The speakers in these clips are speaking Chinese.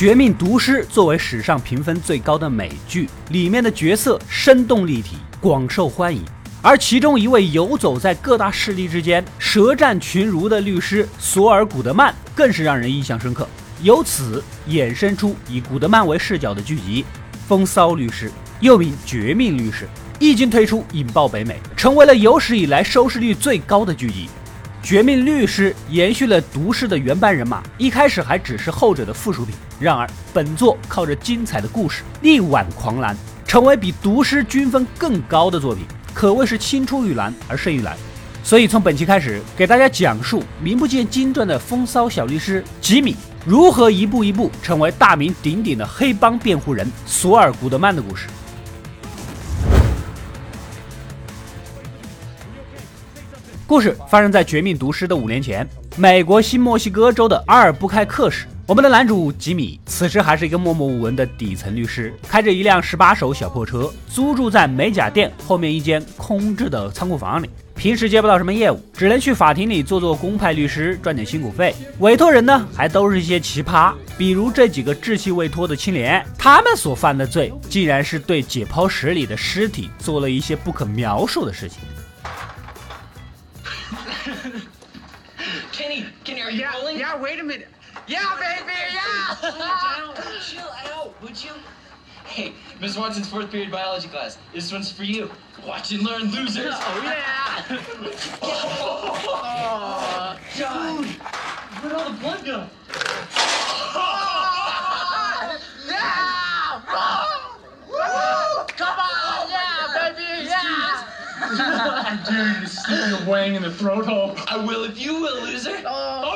绝命毒师》作为史上评分最高的美剧，里面的角色生动立体，广受欢迎。而其中一位游走在各大势力之间、舌战群儒的律师索尔·古德曼，更是让人印象深刻。由此衍生出以古德曼为视角的剧集《风骚律师》，又名《绝命律师》，一经推出引爆北美，成为了有史以来收视率最高的剧集。《绝命律师》延续了毒师的原班人马，一开始还只是后者的附属品。然而，本作靠着精彩的故事力挽狂澜，成为比毒师均分更高的作品。可谓是青出于蓝而胜于蓝，所以从本期开始，给大家讲述名不见经传的风骚小律师吉米如何一步一步成为大名鼎鼎的黑帮辩护人索尔·古德曼的故事。故事发生在《绝命毒师》的五年前，美国新墨西哥州的阿尔布开克市。我们的男主吉米此时还是一个默默无闻的底层律师，开着一辆十八手小破车，租住在美甲店后面一间空置的仓库房里。平时接不到什么业务，只能去法庭里做做公派律师，赚点辛苦费。委托人呢，还都是一些奇葩，比如这几个稚气未脱的青年，他们所犯的罪，竟然是对解剖室里的尸体做了一些不可描述的事情。Kenny，Kenny，are you rolling？Yeah，yeah，wait a minute。Yeah, baby, yeah! Cool down, chill out, would you? Hey, Miss Watson's fourth period biology class. This one's for you. Watch and learn, losers. Oh, yeah! oh, God. Dude, where'd all the blood go? yeah! Come on, yeah, baby, yeah! I dare you to stick your wang in the throat hole. I will if you will, loser. Oh.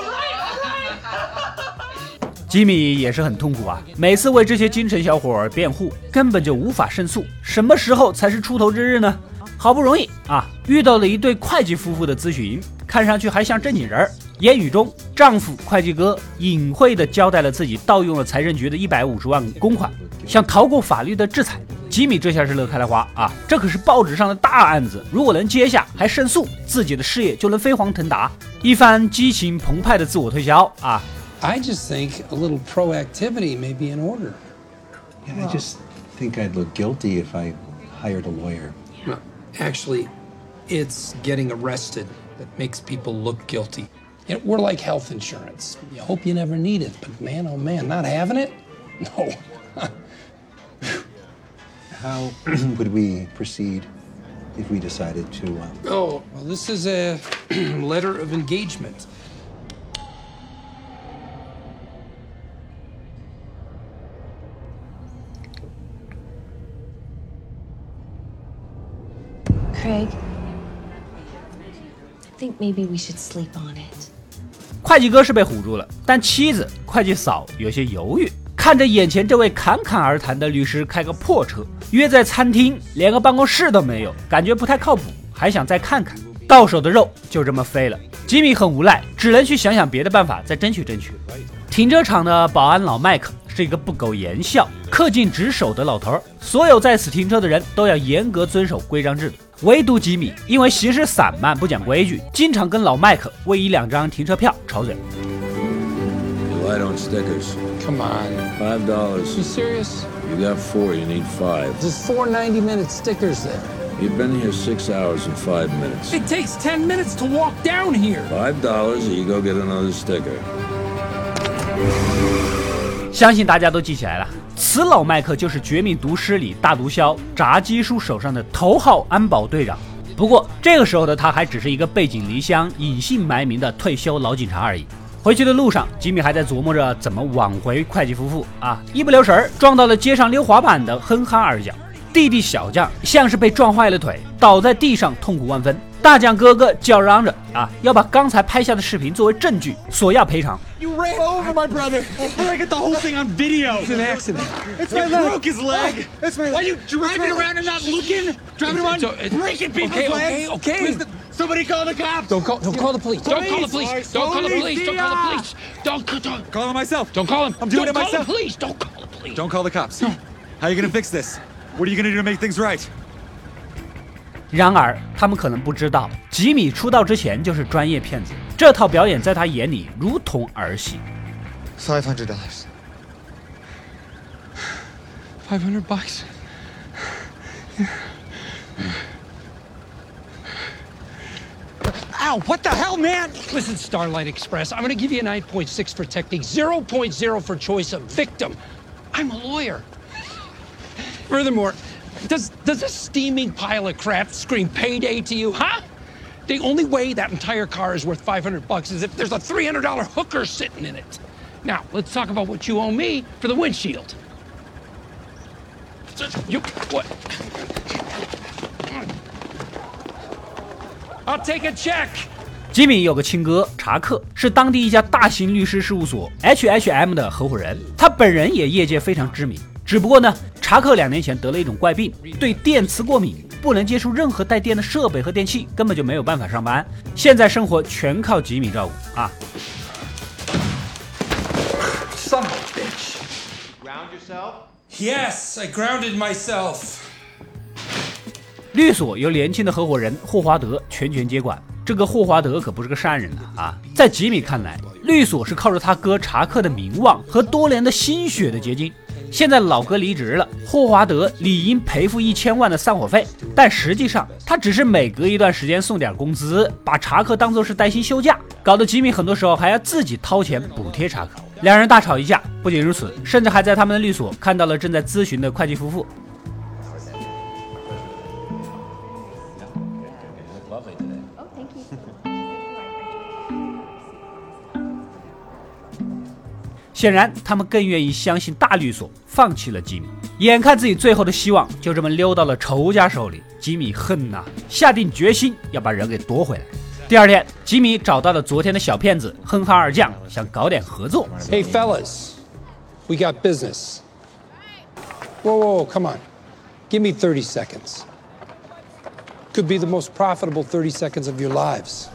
吉米也是很痛苦啊，每次为这些京城小伙儿辩护，根本就无法胜诉。什么时候才是出头之日呢？好不容易啊，遇到了一对会计夫妇的咨询，看上去还像正经人儿。言语中，丈夫会计哥隐晦地交代了自己盗用了财政局的一百五十万公款，想逃过法律的制裁。吉米这下是乐开了花啊，这可是报纸上的大案子，如果能接下还胜诉，自己的事业就能飞黄腾达。一番激情澎湃的自我推销啊。I just think a little proactivity may be in order. Yeah, well, I just think I'd look guilty if I hired a lawyer. Well, actually, it's getting arrested that makes people look guilty. You know, we're like health insurance. You hope you never need it, but man, oh man, not having it? No. How would we proceed if we decided to? Uh... Oh, well, this is a letter of engagement. Craig, I think maybe we should sleep on it. 会计哥是被唬住了，但妻子会计嫂有些犹豫。看着眼前这位侃侃而谈的律师开个破车，约在餐厅，连个办公室都没有，感觉不太靠谱，还想再看看。到手的肉就这么飞了。吉米很无奈，只能去想想别的办法，再争取争取。停车场的保安老麦克是一个不苟言笑、恪尽职守的老头儿，所有在此停车的人都要严格遵守规章制度，唯独吉米因为行事散漫、不讲规矩，经常跟老麦克为一两张停车票吵嘴。Light on stickers. Come on. Five dollars. You serious? You got four. You need five. There's four 90-minute stickers there. You've been here six hours and five minutes. It takes ten minutes to walk down here. Five dollars, or you go get another sticker. 相信大家都记起来了，此老麦克就是《绝命毒师》里大毒枭炸鸡叔手上的头号安保队长。不过这个时候的他还只是一个背井离乡、隐姓埋名的退休老警察而已。回去的路上，吉米还在琢磨着怎么挽回会计夫妇啊，一不留神撞到了街上溜滑板的哼哈二将。弟弟小将像是被撞坏了腿，倒在地上痛苦万分。大将哥哥叫嚷着啊，要把刚才拍下的视频作为证据，索要赔偿。You ran over my brother. I got the whole thing on video. It's an accident. It's my leg. broke his leg. It's my leg. Why are you driving around and not looking? Driving around, breaking people's okay, legs. Okay, okay. Somebody call the cops. Don't call. Don't call the police. Don't call the police. Don't call the police. Don't call the police. Don't call. Don't call him myself. Don't call him. I'm doing it myself. Don't call the police. Don't call the police. Don't call the cops. How are you gonna fix this? What are you gonna do to make things right? 然而，他们可能不知道，吉米出道之前就是专业骗子，这套表演在他眼里如同儿戏。Five hundred dollars. Five hundred bucks. Ow, what the hell, man? Listen, Starlight Express, I'm gonna give you a 9.6 for technique, 0.0 for choice of victim. I'm a lawyer. Furthermore, does, does a steaming pile of crap scream payday to you, huh? The only way that entire car is worth 500 bucks is if there's a $300 hooker sitting in it. Now, let's talk about what you owe me for the windshield. You, what? I'll take a check. 吉米有个亲哥查克，是当地一家大型律师事务所 H&M 的合伙人，他本人也业界非常知名。只不过呢， 查克两年前得了一种怪病，对电磁过敏，不能接触任何带电的设备和电器，根本就没有办法上班。现在生活全靠吉米照顾啊。Son of a bitch. Ground yourself. Yes, I grounded myself. 律所由年轻的合伙人霍华德全权接管。这个霍华德可不是个善人啊！啊，在吉米看来，律所是靠着他哥查克的名望和多年的心血的结晶。现在老哥离职了，霍华德理应赔付一千万的散伙费，但实际上他只是每隔一段时间送点工资，把查克当作是带薪休假，搞得吉米很多时候还要自己掏钱补贴查克。两人大吵一架，不仅如此，甚至还在他们的律所看到了正在咨询的会计夫妇。显然，他们更愿意相信大律所，放弃了吉米。眼看自己最后的希望就这么溜到了仇家手里，吉米恨呐、下定决心要把人给夺回来。第二天，吉米找到了昨天的小骗子哼哈二将，想搞点合作。Hey, fellas, we got business. Whoa, come on. Give me thirty seconds. Could be the most profitable thirty seconds of your lives.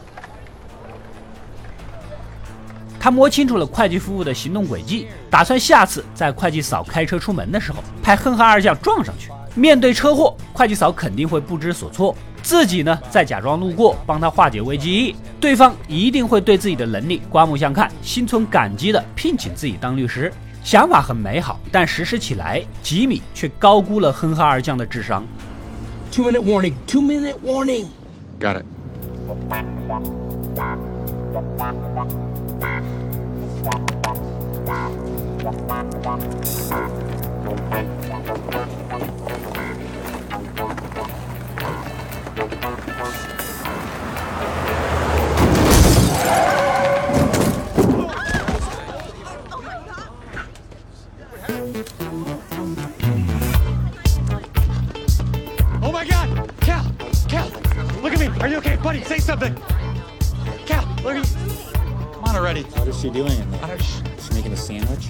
他摸清楚了会计夫妇的行动轨迹，打算下次在会计嫂开车出门的时候，派哼哈二将撞上去。面对车祸，会计嫂肯定会不知所措，自己呢再假装路过，帮他化解危机。对方一定会对自己的能力刮目相看，心存感激的聘请自己当律师。想法很美好，但实施起来，吉米却高估了哼哈二将的智商。Two minute warning, two minute warning. Got it. Oh my god! Cal! Cal! Look at me! Are you okay? Buddy, say something! Cal, look at me! Come on already. What is she doing? She's making a sandwich?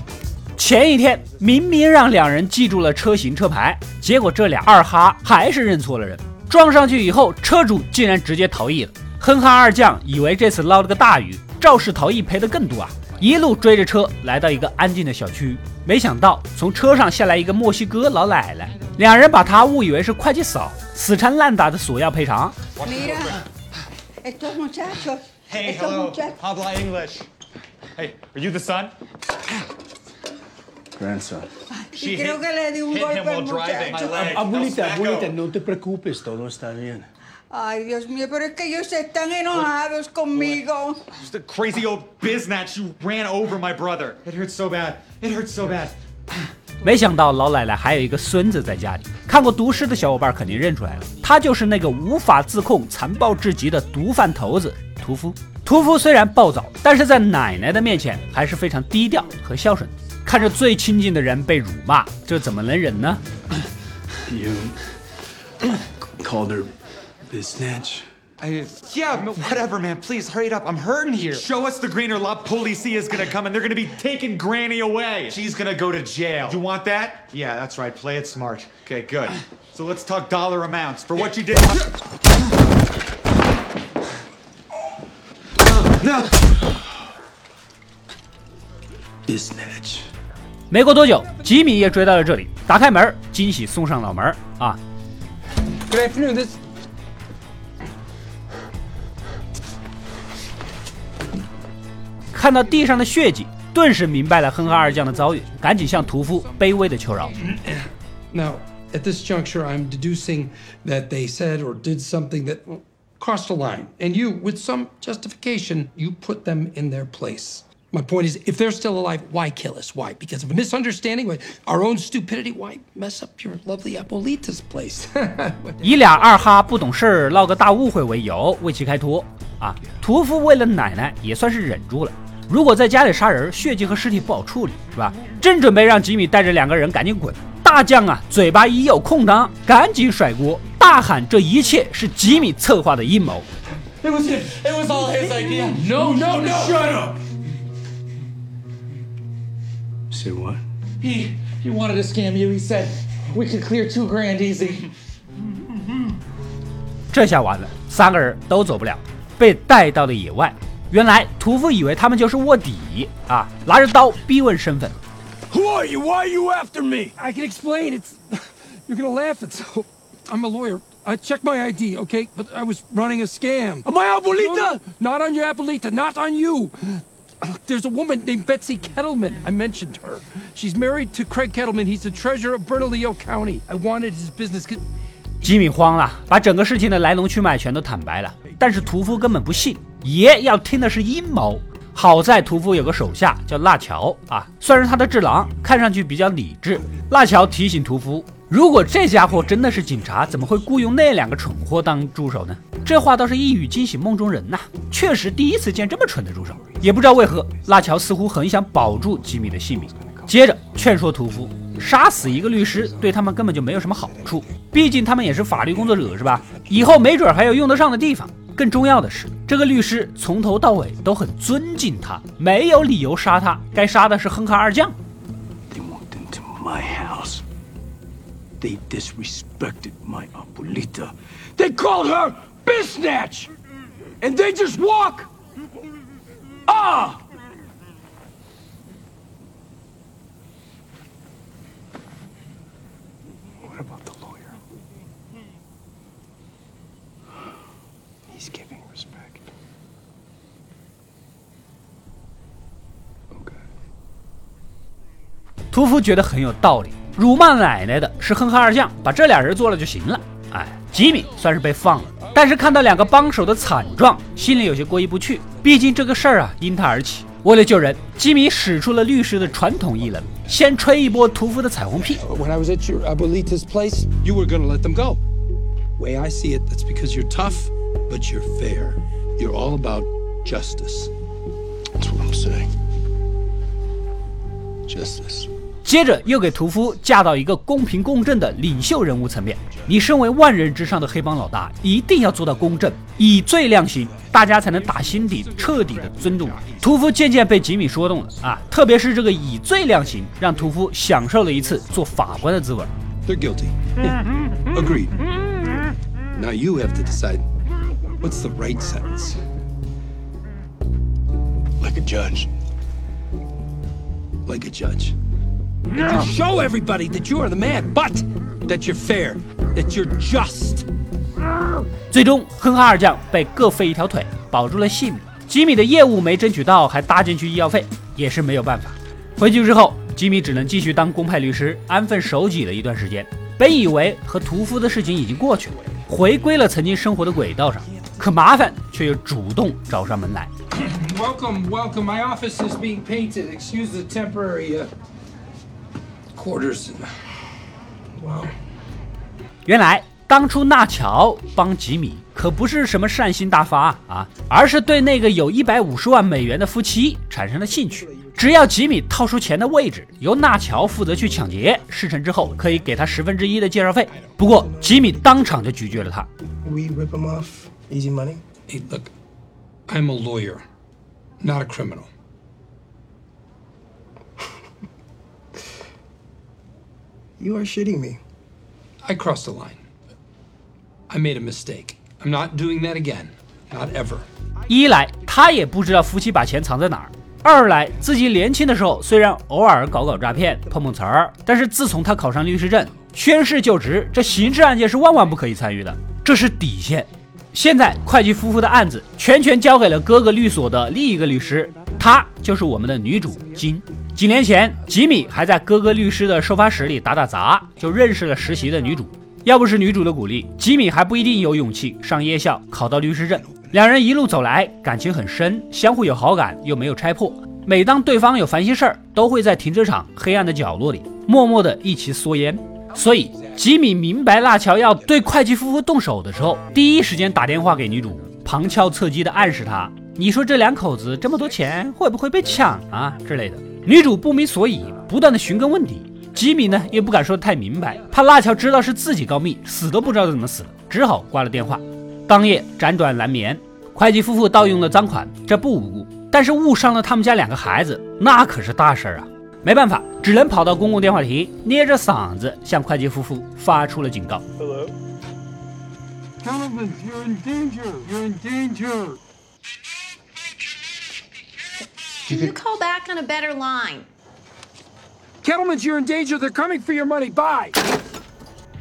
前一天明明让两人记住了车型车牌，结果这俩二哈还是认错了人。撞上去以后，车主竟然直接逃逸了。哼哈二将以为这次捞了个大鱼，肇事逃逸赔的更多啊！一路追着车来到一个安静的小区，没想到从车上下来一个墨西哥老奶奶，两人把她误以为是会计嫂，死缠烂打的索要赔偿。Hey, estos hello. muchachos. Habla English. Hey, are you the son? Grandson. Y creo que le di un hit him al while driving. muchacho. My leg. Abuelita, abuelita, no te preocupes, todo está bien. Ay, Dios mío, pero es que ellos están enojados conmigo. Just a crazy old biznatch who ran over my brother. It hurts so bad. It hurts so bad. 没想到老奶奶还有一个孙子在家里，看过毒师的小伙伴肯定认出来了，他就是那个无法自控、残暴至极的毒贩头子屠夫。屠夫虽然暴躁，但是在奶奶的面前还是非常低调和孝顺。看着最亲近的人被辱骂，这怎么能忍呢？ You called her Biznatch. I, yeah, m- whatever, man. Please hurry it up. I'm hurting here. Show us the green or La Policia is gonna come and they're gonna be taking Granny away. She's gonna go to jail. You want that? Yeah, that's right. Play it smart. Okay, good. So let's talk dollar amounts for what you did. 没过多久，吉米也追到了这里，打开门，惊喜送上脑门啊！Good afternoon. This. 看到地上的血迹，顿时明白了哼哈二将的遭遇，赶紧向屠夫卑微的求饶。Now, at this juncture, I'm deducing that they said or did something that crossed a line, and you, with some justification, you put them in their place. My point is, if they're still alive, why kill us? Why? Because of a misunderstanding, why our own stupidity? Why mess up your lovely Apolita's place? 以俩二哈不懂事儿闹个大误会为由为其开脱啊！屠夫为了奶奶也算是忍住了。如果在家里杀人，血迹和尸体不好处理，是吧？正准备让吉米带着两个人赶紧滚，大将啊，嘴巴一有空档，赶紧甩锅，大喊这一切是吉米策划的阴谋。It was it was all his idea. no, no, no! Shut up! Say what? He he wanted to scam you. He said we could clear two grand easy. 这下完了，三个人都走不了，被带到了野外。原来屠夫以为他们就是卧底啊，拿着刀逼问身份。 Who are you? Why are you after me? I can explain. It's you're gonna laugh. It's I'm a lawyer. I checked my ID, okay, but I was running a scam. Am I No, Abuelita? no, not on your Abuelita, not on you. There's a woman named Betsy Kettleman. I mentioned her. She's married to Craig Kettleman. He's the treasurer of Bernalillo County. I wanted his business. 吉米慌了，把整个事情的来龙去脉全都坦白了。但是屠夫根本不信，爷要听的是阴谋。好在屠夫有个手下叫辣乔啊，算是他的智囊，看上去比较理智。辣乔提醒屠夫，如果这家伙真的是警察，怎么会雇佣那两个蠢货当助手呢？这话倒是一语惊醒梦中人呐、确实第一次见这么蠢的助手。也不知道为何，辣乔似乎很想保住吉米的性命，接着劝说屠夫，杀死一个律师对他们根本就没有什么好处，毕竟他们也是法律工作者，是吧？以后没准还有用得上的地方。更重要的是，这个律师从头到尾都很尊敬他，没有理由杀他。该杀的是哼哈二将。They walked into my house. They disrespected my abuelita. They called her Bisnatch! And they just walk! Ah! What about the lawyer? He's giving respect. Okay. 屠夫觉得很有道理， 辱骂奶奶的是哼哈二将，把这俩人做了就行了。哎，吉米算是被放了，但是看到两个帮手的惨状，心里有些过意不去。毕竟这个事儿啊，因他而起。为了救人，吉米使出了律师的传统异能，先吹一波屠夫的彩虹屁。When I was at your Abuelita's place, you were gonna let them go. Way I see it, that's because you're tough, but you're fair. You're all about justice. 接着又给屠夫架到一个公平公正的领袖人物层面。你身为万人之上的黑帮老大，一定要做到公正，以罪量刑，大家才能打心底彻底的尊重。屠夫渐渐被吉米说动了啊，特别是这个以罪量刑，让屠夫享受了一次做法官的滋味。They're guilty. Agreed. Now you have to decide what's the right sentence. Like a judge. Like a judge. Show everybody that you are the man, but that you're fair, that you're just. 最终，哼哈二将被各废一条腿，保住了性命。吉米的业务没争取到，还搭进去医药费，也是没有办法。回去之后，吉米只能继续当公派律师，安分守己了一段时间。本以为和屠夫的事情已经过去了，回归了曾经生活的轨道上，可麻烦却又主动找上门来。Welcome, welcome. My office is being painted. Excuse the temporary uh, quarters. Wow. 原来当初纳乔帮吉米可不是什么善心大发啊，而是对那个有一百五十万美元的夫妻产生了兴趣。只要吉米掏出钱的位置，由纳乔负责去抢劫，事成之后可以给他十分之一的介绍费。不过吉米当场就拒绝了他。We rip them off. Easy money. Hey, look, I'm a lawyer, not a criminal. You are shitting me. I crossed the line. I made a mistake. I'm not doing that again. Not ever. 一来他也不知道夫妻把钱藏在哪儿；二来自己年轻的时候虽然偶尔搞搞诈骗、碰碰瓷儿，但是自从他考上律师证、宣誓就职，这刑事案件是万万不可以参与的，这是底线。现在会计夫妇的案子全权交给了哥哥律所的另一个律师，她就是我们的女主金。几年前，吉米还在哥哥律师的收发室里打打杂，就认识了实习的女主。要不是女主的鼓励，吉米还不一定有勇气上夜校，考到律师证。两人一路走来，感情很深，相互有好感，又没有拆破。每当对方有烦心事儿，都会在停车场黑暗的角落里，默默的一起缩烟。所以，吉米明白辣乔要对会计夫妇动手的时候，第一时间打电话给女主，旁敲侧击的暗示她：“你说这两口子这么多钱，会不会被抢啊之类的？”女主不明所以，不断的寻根问底。吉米呢，也不敢说的太明白，怕辣乔知道是自己告密，死都不知道怎么死的，只好挂了电话。当夜辗转难眠，会计夫妇盗用了赃款，这不无辜，但是误伤了他们家两个孩子，那可是大事儿啊！没办法，只能跑到公共电话亭，捏着嗓子向会计夫妇发出了警告。Hello. Gentlemen, you're in danger. You're in danger. Can you call back on a better line? Kettleman, you're in danger. They're coming for your money. Bye.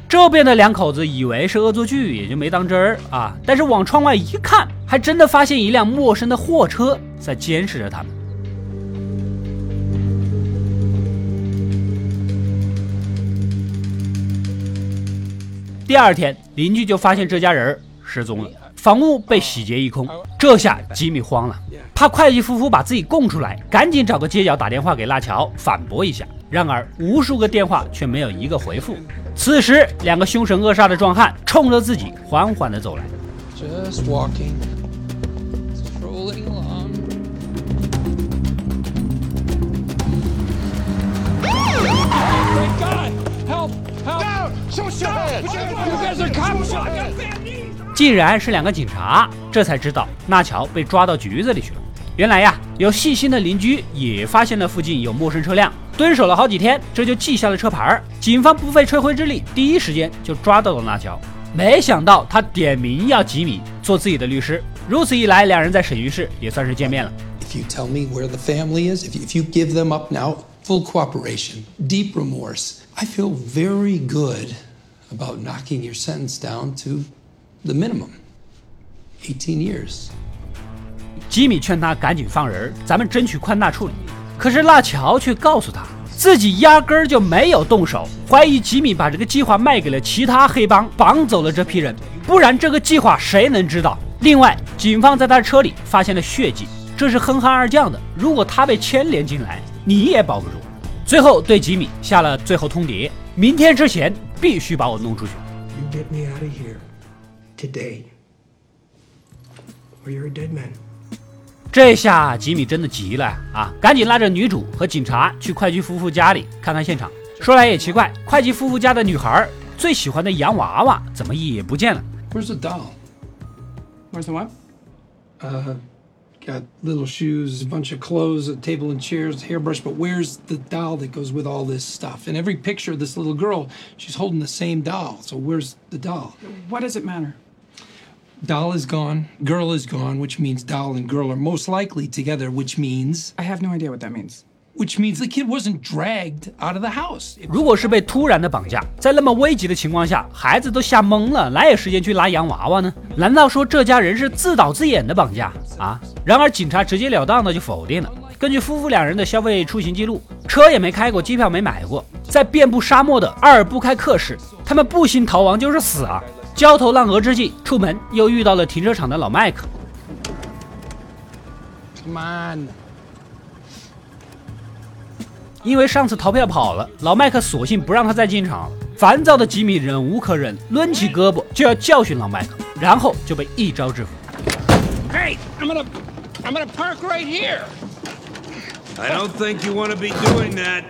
这边的两口子以为是恶作剧，也就没当真儿啊。但是往窗外一看，还真的发现一辆陌生的货车在监视着他们。第二天，邻居就发现这家人失踪了，房屋被洗劫一空。这下吉米慌了，怕会计夫妇把自己供出来，赶紧找个街角打电话给辣乔反驳一下。然而，无数个电话却没有一个回复。此时，两个凶神恶煞的壮汉冲着自己缓缓地走来。Just walking, strolling along. Thank 竟然是两个警察，这才知道纳乔被抓到局子里去了。原来呀，有细心的邻居也发现了附近有陌生车辆，蹲守了好几天，这就记下了车牌。警方不费吹灰之力，第一时间就抓到了纳乔。没想到他点名要吉米做自己的律师，如此一来，两人在审讯室也算是见面了。If you tell me where the family is, if you, if you give them up now, full cooperation, deep remorse, I feel very good about knocking your sentence down to the minimum 18 years. 吉米劝他赶紧放人，咱们争取宽大处理。可是辣乔却告诉他，自己压根儿就没有动手，怀疑吉米把这个计划卖给了其他黑帮，绑走了这批人，不然这个计划谁能知道？另外，警方在他车里发现了血迹，这是哼哈二将的，如果他被牵连进来，你也保不住。最后对吉米下了最后通牒：明天之前必须把我弄出去。You get me out of here today, or you're a dead man. 这下吉米真的急了啊！赶紧拉着女主和警察去会计夫妇家里看看现场。说来也奇怪，会计夫妇家的女孩最喜欢的洋娃娃怎么也不见了？ Where's the doll? Where's the what? Uh, got little shoes, a bunch of clothes, a table and chairs, hairbrush, but where's the doll that goes with all this stuff? In every picture of this little girl, she's holding the same doll. So where's the doll? What does it matter? Doll is gone, girl is gone, which means doll and girl are most likely together, which means. I have no idea what that means. Which means the kid wasn't dragged out of the house. 如果是被突然的绑架，在那么危急的情况下，孩子都吓懵了，哪有时间去拉洋娃娃呢？难道说这家人是自导自演的绑架啊？然而警察直截了当的就否定了。根据夫妇两人的消费出行记录，车也没开过，机票没买过，在遍布沙漠的阿尔布开克市，他们步行逃亡就是死啊！焦头烂额之际，出门又遇到了停车场的老麦克。On. 因为上次逃票跑了，老麦克索性不让他再进场了。烦躁的吉米忍无可忍，抡起胳膊就要教训老麦克，然后就被一招制服。Hey, I'm gonna, I'm gonna park right here. I don't think you want to be doing that.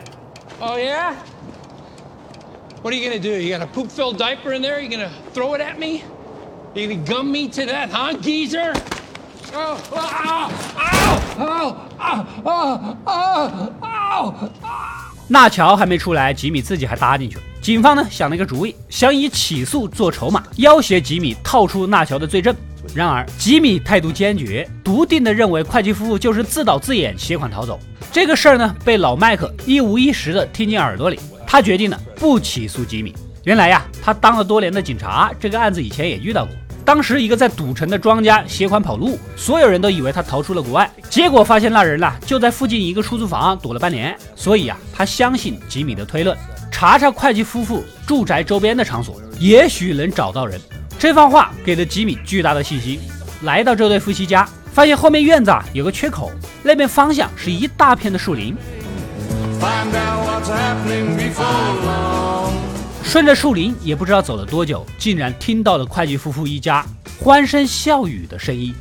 Oh yeah? What are you gonna do? You got a poop-filled diaper in there? You gonna throw it at me? You gonna gum me to that, huh, geezer? Oh, oh, oh, oh, oh, oh, oh, oh. 纳乔还没出来，吉米自己还搭进去了。警方呢想了一个主意，想以起诉做筹码，要挟吉米套出纳乔的罪证。然而吉米态度坚决，笃定的认为会计夫妇就是自导自演携款逃走。这个事儿呢被老麦克一五一十的听进耳朵里，他决定了不起诉吉米。原来呀，他当了多年的警察，这个案子以前也遇到过。当时一个在赌城的庄家携款跑路，所有人都以为他逃出了国外，结果发现那人呐就在附近一个出租房躲了半年。所以啊，他相信吉米的推论，查查会计夫妇住宅周边的场所，也许能找到人。这番话给了吉米巨大的信心。来到这对夫妻家，发现后面院子啊有个缺口，那边方向是一大片的树林。顺着树林，也不知道走了多久，竟然听到了会计夫妇一家欢声笑语的声音。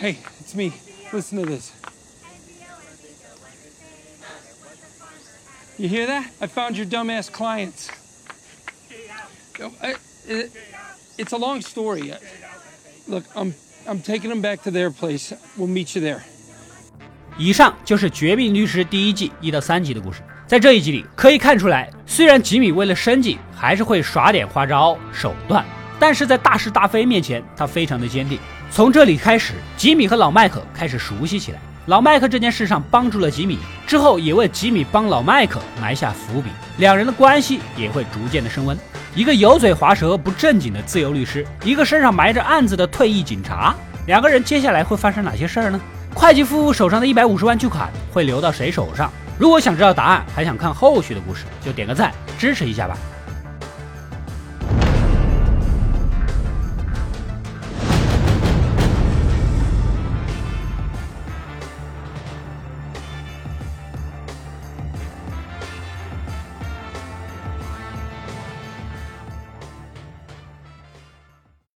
Hey, it's me. Listen to this. You hear that? I found your dumbass clients. I, it, it's a long story. Look, I'm I'm taking them back to their place. We'll meet you there. 以上就是《绝命律师》第一季一到三集的故事。在这一集里，可以看出来，虽然吉米为了生计还是会耍点花招手段，但是在大是大非面前，他非常的坚定。从这里开始，吉米和老麦克开始熟悉起来。老麦克这件事上帮助了吉米，之后也为吉米帮老麦克埋下伏笔，两人的关系也会逐渐的升温。一个油嘴滑舌、不正经的自由律师，一个身上埋着案子的退役警察，两个人接下来会发生哪些事儿呢？会计夫妇手上的一百五十万巨款会流到谁手上？如果想知道答案，还想看后续的故事，就点个赞支持一下吧。